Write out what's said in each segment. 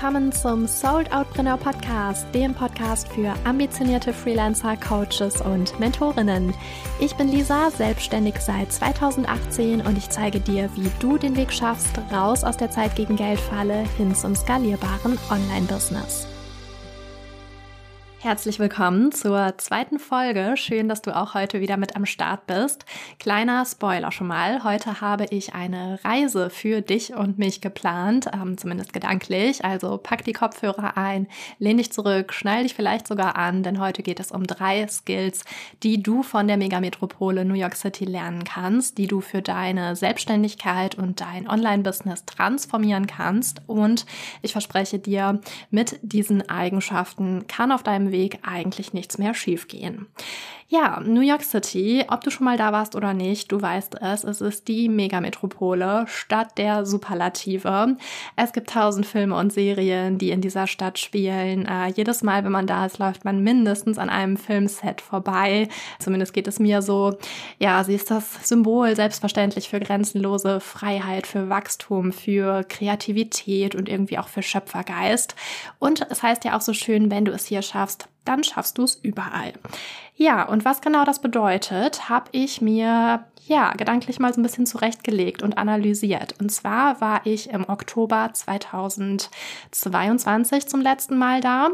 willkommen zum Sold Outpreneur Podcast, dem Podcast für ambitionierte Freelancer, Coaches und Mentorinnen. Ich bin Lisa, selbstständig seit 2018 und ich zeige dir, wie du den Weg schaffst, raus aus der Zeit gegen Geldfalle hin zum skalierbaren Online-Business. Herzlich willkommen zur zweiten Folge. Schön, dass du auch heute wieder mit am Start bist. Kleiner Spoiler schon mal. Heute habe ich eine Reise für dich und mich geplant, ähm, zumindest gedanklich. Also pack die Kopfhörer ein, lehn dich zurück, schnall dich vielleicht sogar an, denn heute geht es um drei Skills, die du von der Megametropole New York City lernen kannst, die du für deine Selbstständigkeit und dein Online-Business transformieren kannst. Und ich verspreche dir, mit diesen Eigenschaften kann auf deinem Weg eigentlich nichts mehr schiefgehen. Ja, New York City, ob du schon mal da warst oder nicht, du weißt es, es ist die Megametropole, Stadt der Superlative. Es gibt tausend Filme und Serien, die in dieser Stadt spielen. Äh, jedes Mal, wenn man da ist, läuft man mindestens an einem Filmset vorbei. Zumindest geht es mir so. Ja, sie ist das Symbol selbstverständlich für grenzenlose Freiheit, für Wachstum, für Kreativität und irgendwie auch für Schöpfergeist. Und es heißt ja auch so schön, wenn du es hier schaffst, dann schaffst du es überall. Ja, und was genau das bedeutet, habe ich mir ja gedanklich mal so ein bisschen zurechtgelegt und analysiert. Und zwar war ich im Oktober 2022 zum letzten Mal da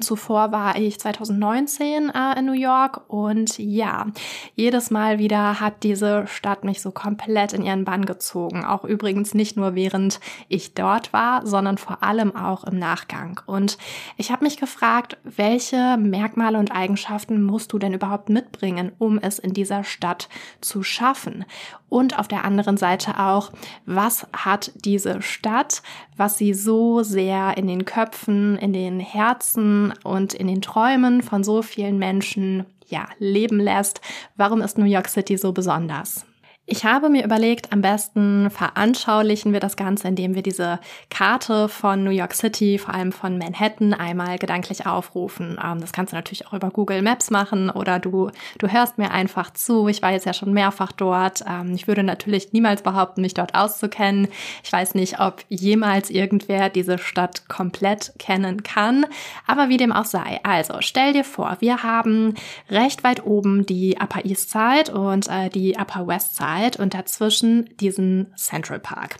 zuvor war ich 2019 äh, in New York und ja, jedes Mal wieder hat diese Stadt mich so komplett in ihren Bann gezogen. Auch übrigens nicht nur während ich dort war, sondern vor allem auch im Nachgang. Und ich habe mich gefragt, welche Merkmale und Eigenschaften musst du denn überhaupt mitbringen, um es in dieser Stadt zu schaffen? Und auf der anderen Seite auch, was hat diese Stadt, was sie so sehr in den Köpfen, in den Herzen und in den Träumen von so vielen Menschen ja, leben lässt. Warum ist New York City so besonders? Ich habe mir überlegt, am besten veranschaulichen wir das Ganze, indem wir diese Karte von New York City, vor allem von Manhattan, einmal gedanklich aufrufen. Ähm, das kannst du natürlich auch über Google Maps machen oder du, du hörst mir einfach zu. Ich war jetzt ja schon mehrfach dort. Ähm, ich würde natürlich niemals behaupten, mich dort auszukennen. Ich weiß nicht, ob jemals irgendwer diese Stadt komplett kennen kann. Aber wie dem auch sei. Also, stell dir vor, wir haben recht weit oben die Upper East Side und äh, die Upper West Side. Wald und dazwischen diesen Central Park.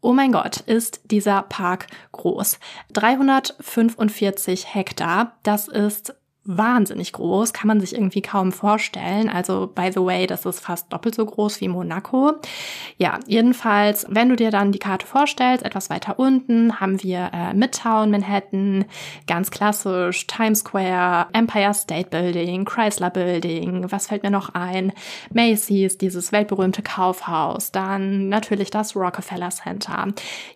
Oh mein Gott, ist dieser Park groß. 345 Hektar, das ist wahnsinnig groß, kann man sich irgendwie kaum vorstellen. Also, by the way, das ist fast doppelt so groß wie Monaco. Ja, jedenfalls, wenn du dir dann die Karte vorstellst, etwas weiter unten haben wir äh, Midtown, Manhattan, ganz klassisch, Times Square, Empire State Building, Chrysler Building, was fällt mir noch ein? Macy's, dieses weltberühmte Kaufhaus, dann natürlich das Rockefeller Center,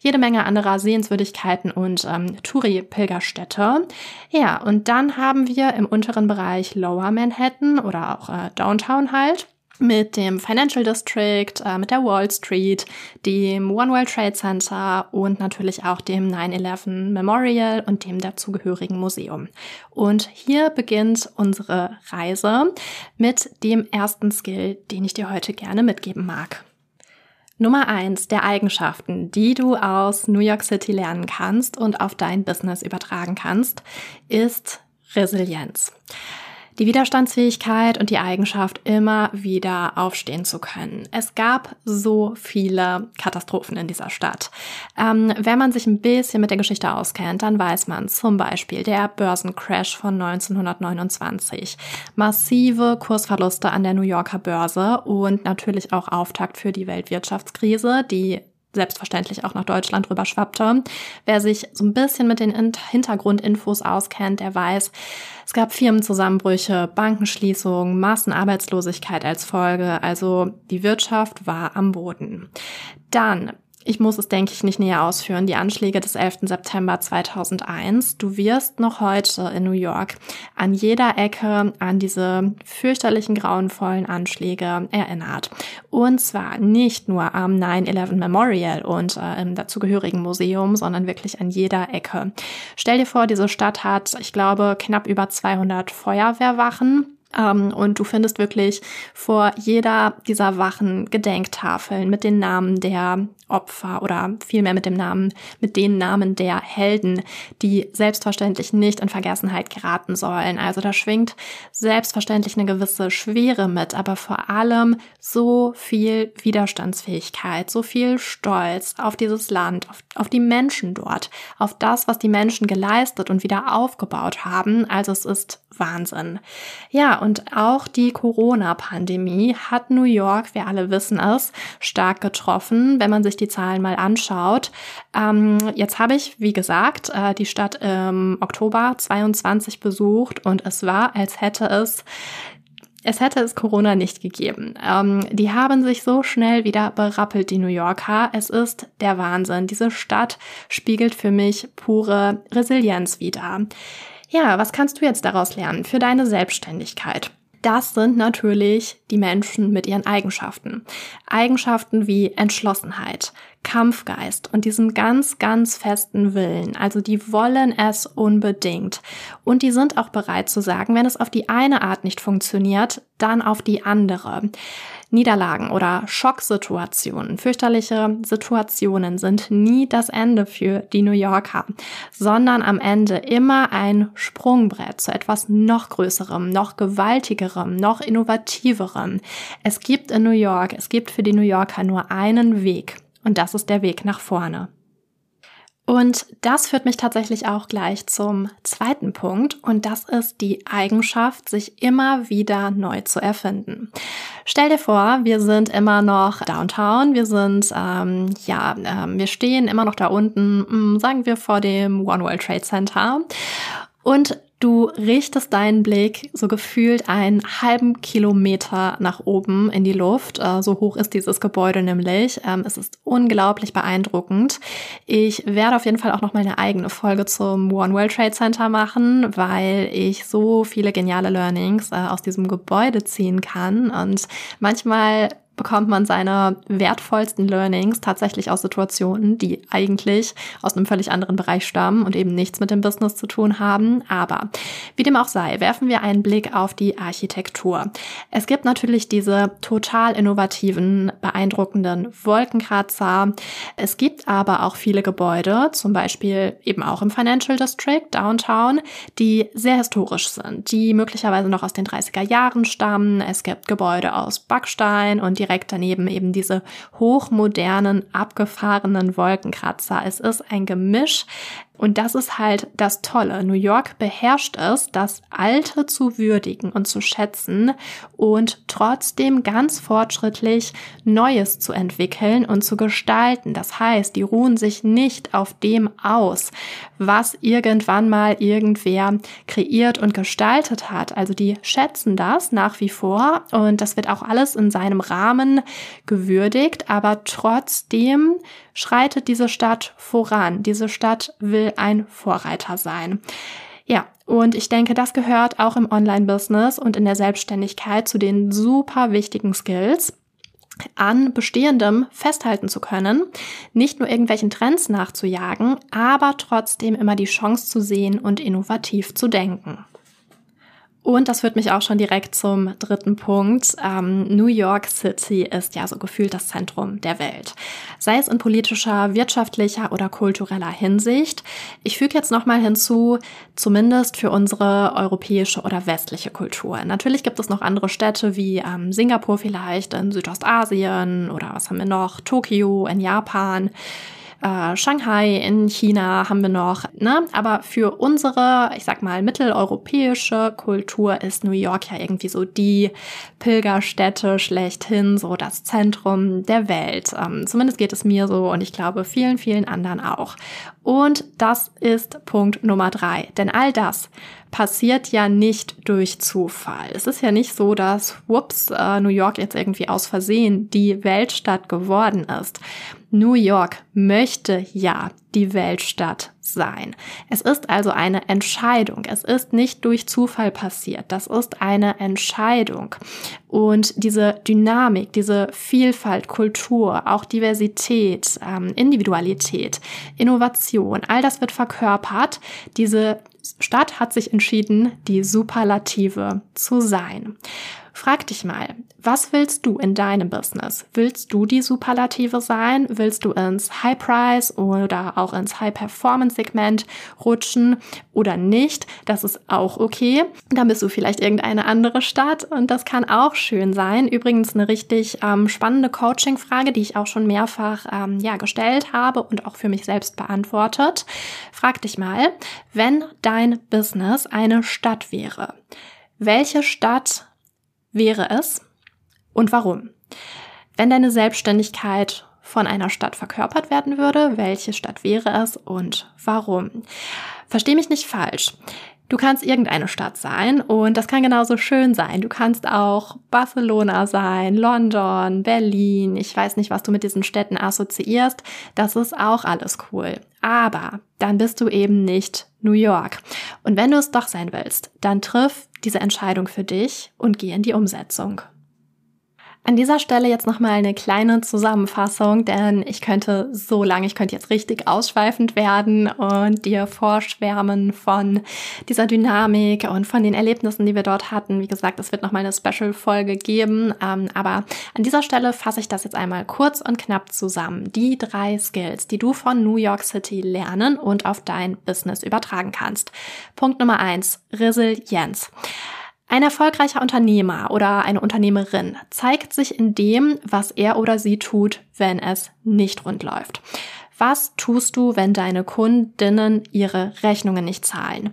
jede Menge anderer Sehenswürdigkeiten und ähm, Touri-Pilgerstätte. Ja, und dann haben wir im unteren Bereich Lower Manhattan oder auch äh, Downtown halt mit dem Financial District, äh, mit der Wall Street, dem One World Trade Center und natürlich auch dem 9-11 Memorial und dem dazugehörigen Museum. Und hier beginnt unsere Reise mit dem ersten Skill, den ich dir heute gerne mitgeben mag. Nummer eins der Eigenschaften, die du aus New York City lernen kannst und auf dein Business übertragen kannst, ist Resilienz. Die Widerstandsfähigkeit und die Eigenschaft, immer wieder aufstehen zu können. Es gab so viele Katastrophen in dieser Stadt. Ähm, wenn man sich ein bisschen mit der Geschichte auskennt, dann weiß man zum Beispiel der Börsencrash von 1929, massive Kursverluste an der New Yorker Börse und natürlich auch Auftakt für die Weltwirtschaftskrise, die selbstverständlich auch nach Deutschland rüber schwappte. Wer sich so ein bisschen mit den Hintergrundinfos auskennt, der weiß, es gab Firmenzusammenbrüche, Bankenschließungen, Massenarbeitslosigkeit als Folge. Also die Wirtschaft war am Boden. Dann ich muss es, denke ich, nicht näher ausführen. Die Anschläge des 11. September 2001. Du wirst noch heute in New York an jeder Ecke an diese fürchterlichen, grauenvollen Anschläge erinnert. Und zwar nicht nur am 9-11 Memorial und äh, im dazugehörigen Museum, sondern wirklich an jeder Ecke. Stell dir vor, diese Stadt hat, ich glaube, knapp über 200 Feuerwehrwachen und du findest wirklich vor jeder dieser Wachen Gedenktafeln mit den Namen der Opfer oder vielmehr mit dem Namen, mit den Namen der Helden, die selbstverständlich nicht in Vergessenheit geraten sollen. Also da schwingt selbstverständlich eine gewisse Schwere mit, aber vor allem so viel Widerstandsfähigkeit, so viel Stolz auf dieses Land, auf, auf die Menschen dort, auf das, was die Menschen geleistet und wieder aufgebaut haben. Also es ist Wahnsinn. Ja, und auch die Corona-Pandemie hat New York, wir alle wissen es, stark getroffen, wenn man sich die Zahlen mal anschaut. Ähm, jetzt habe ich, wie gesagt, äh, die Stadt im Oktober 22 besucht und es war, als hätte es es hätte es Corona nicht gegeben. Ähm, die haben sich so schnell wieder berappelt, die New Yorker. Es ist der Wahnsinn. Diese Stadt spiegelt für mich pure Resilienz wider. Ja, was kannst du jetzt daraus lernen für deine Selbstständigkeit? Das sind natürlich die Menschen mit ihren Eigenschaften. Eigenschaften wie Entschlossenheit, Kampfgeist und diesem ganz, ganz festen Willen. Also die wollen es unbedingt. Und die sind auch bereit zu sagen, wenn es auf die eine Art nicht funktioniert, dann auf die andere. Niederlagen oder Schocksituationen, fürchterliche Situationen sind nie das Ende für die New Yorker, sondern am Ende immer ein Sprungbrett zu etwas noch größerem, noch gewaltigerem, noch innovativerem. Es gibt in New York, es gibt für die New Yorker nur einen Weg und das ist der Weg nach vorne. Und das führt mich tatsächlich auch gleich zum zweiten Punkt. Und das ist die Eigenschaft, sich immer wieder neu zu erfinden. Stell dir vor, wir sind immer noch downtown, wir sind, ähm, ja, ähm, wir stehen immer noch da unten, mh, hm, sagen wir vor dem One World Trade Center. Und Du richtest deinen Blick so gefühlt einen halben Kilometer nach oben in die Luft. Äh, so hoch ist dieses Gebäude nämlich. Ähm, es ist unglaublich beeindruckend. Ich werde auf jeden Fall auch noch mal eine eigene Folge zum One World Trade Center machen, weil ich so viele geniale Learnings äh, aus diesem Gebäude ziehen kann. Und manchmal bekommt man seine wertvollsten Learnings tatsächlich aus Situationen, die eigentlich aus einem völlig anderen Bereich stammen und eben nichts mit dem Business zu tun haben. Aber wie dem auch sei, werfen wir einen Blick auf die Architektur. Es gibt natürlich diese total innovativen, beeindruckenden Wolkenkratzer. Es gibt aber auch viele Gebäude, zum Beispiel eben auch im Financial District, Downtown, die sehr historisch sind, die möglicherweise noch aus den 30er Jahren stammen. Es gibt Gebäude aus Backstein und direkt daneben eben diese hochmodernen, abgefahrenen Wolkenkratzer. Es ist ein Gemisch und das ist halt das Tolle. New York beherrscht es, das Alte zu würdigen und zu schätzen und trotzdem ganz fortschrittlich Neues zu entwickeln und zu gestalten. Das heißt, die ruhen sich nicht auf dem aus, was irgendwann mal irgendwer kreiert und gestaltet hat. Also die schätzen das nach wie vor und das wird auch alles in seinem Rahmen gewürdigt, aber trotzdem schreitet diese Stadt voran. Diese Stadt will ein Vorreiter sein. Ja, und ich denke, das gehört auch im Online-Business und in der Selbstständigkeit zu den super wichtigen Skills an bestehendem festhalten zu können, nicht nur irgendwelchen Trends nachzujagen, aber trotzdem immer die Chance zu sehen und innovativ zu denken. Und das führt mich auch schon direkt zum dritten Punkt. Ähm, New York City ist ja so gefühlt das Zentrum der Welt. Sei es in politischer, wirtschaftlicher oder kultureller Hinsicht. Ich füge jetzt nochmal hinzu, zumindest für unsere europäische oder westliche Kultur. Natürlich gibt es noch andere Städte wie ähm, Singapur vielleicht in Südostasien oder was haben wir noch? Tokio in Japan äh, Shanghai in China haben wir noch, ne? Aber für unsere, ich sag mal, mitteleuropäische Kultur ist New York ja irgendwie so die Pilgerstätte schlechthin, so das Zentrum der Welt. Ähm, zumindest geht es mir so und ich glaube vielen, vielen anderen auch. Und das ist Punkt Nummer drei. Denn all das passiert ja nicht durch Zufall. Es ist ja nicht so, dass, whoops, äh, New York jetzt irgendwie aus Versehen die Weltstadt geworden ist. New York möchte ja die Weltstadt sein. Es ist also eine Entscheidung. Es ist nicht durch Zufall passiert. Das ist eine Entscheidung. Und diese Dynamik, diese Vielfalt, Kultur, auch Diversität, ähm, Individualität, Innovation, all das wird verkörpert. Diese Stadt hat sich entschieden, die Superlative zu sein. Frag dich mal, was willst du in deinem Business? Willst du die Superlative sein? Willst du ins High Price oder auch ins High Performance Segment rutschen oder nicht? Das ist auch okay. Dann bist du vielleicht irgendeine andere Stadt und das kann auch schön sein. Übrigens eine richtig ähm, spannende Coaching-Frage, die ich auch schon mehrfach ähm, ja, gestellt habe und auch für mich selbst beantwortet. Frag dich mal, wenn dein Business eine Stadt wäre, welche Stadt wäre es und warum? Wenn deine Selbstständigkeit von einer Stadt verkörpert werden würde, welche Stadt wäre es und warum? Versteh mich nicht falsch. Du kannst irgendeine Stadt sein und das kann genauso schön sein. Du kannst auch Barcelona sein, London, Berlin. Ich weiß nicht, was du mit diesen Städten assoziierst. Das ist auch alles cool. Aber dann bist du eben nicht New York. Und wenn du es doch sein willst, dann triff diese Entscheidung für dich und geh in die Umsetzung. An dieser Stelle jetzt nochmal eine kleine Zusammenfassung, denn ich könnte so lange, ich könnte jetzt richtig ausschweifend werden und dir vorschwärmen von dieser Dynamik und von den Erlebnissen, die wir dort hatten. Wie gesagt, es wird nochmal eine Special-Folge geben, ähm, aber an dieser Stelle fasse ich das jetzt einmal kurz und knapp zusammen. Die drei Skills, die du von New York City lernen und auf dein Business übertragen kannst. Punkt Nummer eins, Resilienz. Ein erfolgreicher Unternehmer oder eine Unternehmerin zeigt sich in dem, was er oder sie tut, wenn es nicht rund läuft. Was tust du, wenn deine Kundinnen ihre Rechnungen nicht zahlen?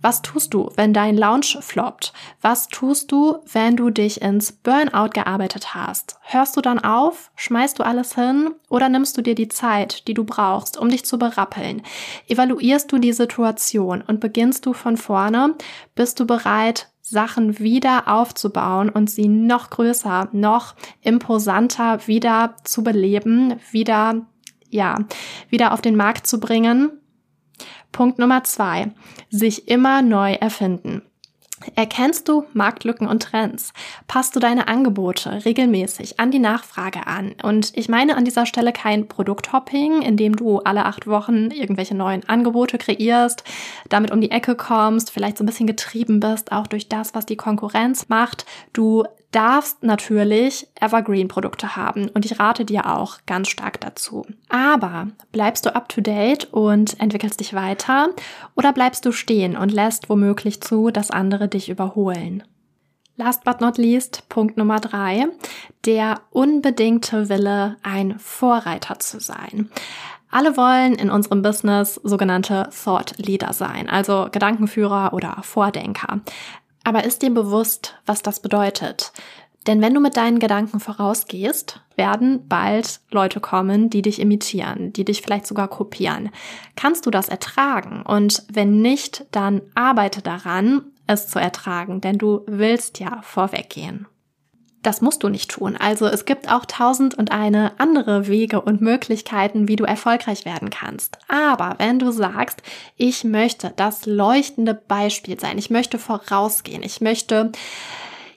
Was tust du, wenn dein Launch floppt? Was tust du, wenn du dich ins Burnout gearbeitet hast? Hörst du dann auf? Schmeißt du alles hin? Oder nimmst du dir die Zeit, die du brauchst, um dich zu berappeln? Evaluierst du die Situation und beginnst du von vorne? Bist du bereit, Sachen wieder aufzubauen und sie noch größer, noch imposanter wieder zu beleben, wieder, ja, wieder auf den Markt zu bringen. Punkt Nummer zwei, sich immer neu erfinden. Erkennst du Marktlücken und Trends? Passt du deine Angebote regelmäßig an die Nachfrage an? Und ich meine an dieser Stelle kein Produkthopping, in dem du alle acht Wochen irgendwelche neuen Angebote kreierst, damit um die Ecke kommst, vielleicht so ein bisschen getrieben bist, auch durch das, was die Konkurrenz macht. Du darfst natürlich Evergreen-Produkte haben und ich rate dir auch ganz stark dazu. Aber bleibst du up-to-date und entwickelst dich weiter oder bleibst du stehen und lässt womöglich zu, dass andere dich überholen? Last but not least, Punkt Nummer drei, der unbedingte Wille, ein Vorreiter zu sein. Alle wollen in unserem Business sogenannte Thought Leader sein, also Gedankenführer oder Vordenker. Aber ist dir bewusst, was das bedeutet? Denn wenn du mit deinen Gedanken vorausgehst, werden bald Leute kommen, die dich imitieren, die dich vielleicht sogar kopieren. Kannst du das ertragen? Und wenn nicht, dann arbeite daran, es zu ertragen, denn du willst ja vorweggehen. Das musst du nicht tun. Also es gibt auch tausend und eine andere Wege und Möglichkeiten, wie du erfolgreich werden kannst. Aber wenn du sagst, ich möchte das leuchtende Beispiel sein, ich möchte vorausgehen, ich möchte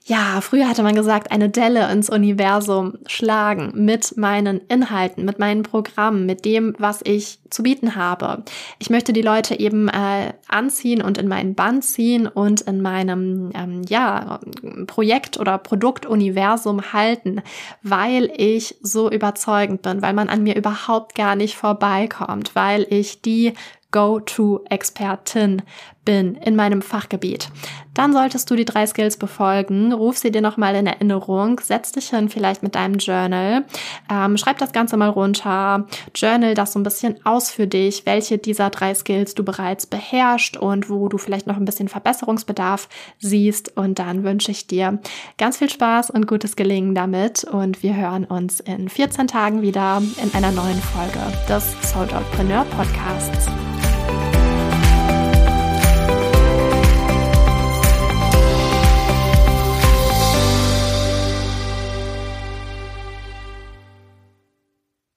ja, früher hatte man gesagt, eine Delle ins Universum schlagen mit meinen Inhalten, mit meinen Programmen, mit dem, was ich zu bieten habe. Ich möchte die Leute eben äh, anziehen und in meinen Band ziehen und in meinem ähm, ja, Projekt- oder Produktuniversum halten, weil ich so überzeugend bin, weil man an mir überhaupt gar nicht vorbeikommt, weil ich die Go-To-Expertin bin in meinem Fachgebiet. Dann solltest du die drei Skills befolgen, ruf sie dir nochmal in Erinnerung, setz dich hin vielleicht mit deinem Journal, ähm, schreib das Ganze mal runter, journal das so ein bisschen aus für dich, welche dieser drei Skills du bereits beherrschst und wo du vielleicht noch ein bisschen Verbesserungsbedarf siehst. Und dann wünsche ich dir ganz viel Spaß und gutes Gelingen damit. Und wir hören uns in 14 Tagen wieder in einer neuen Folge des Soul Podcasts.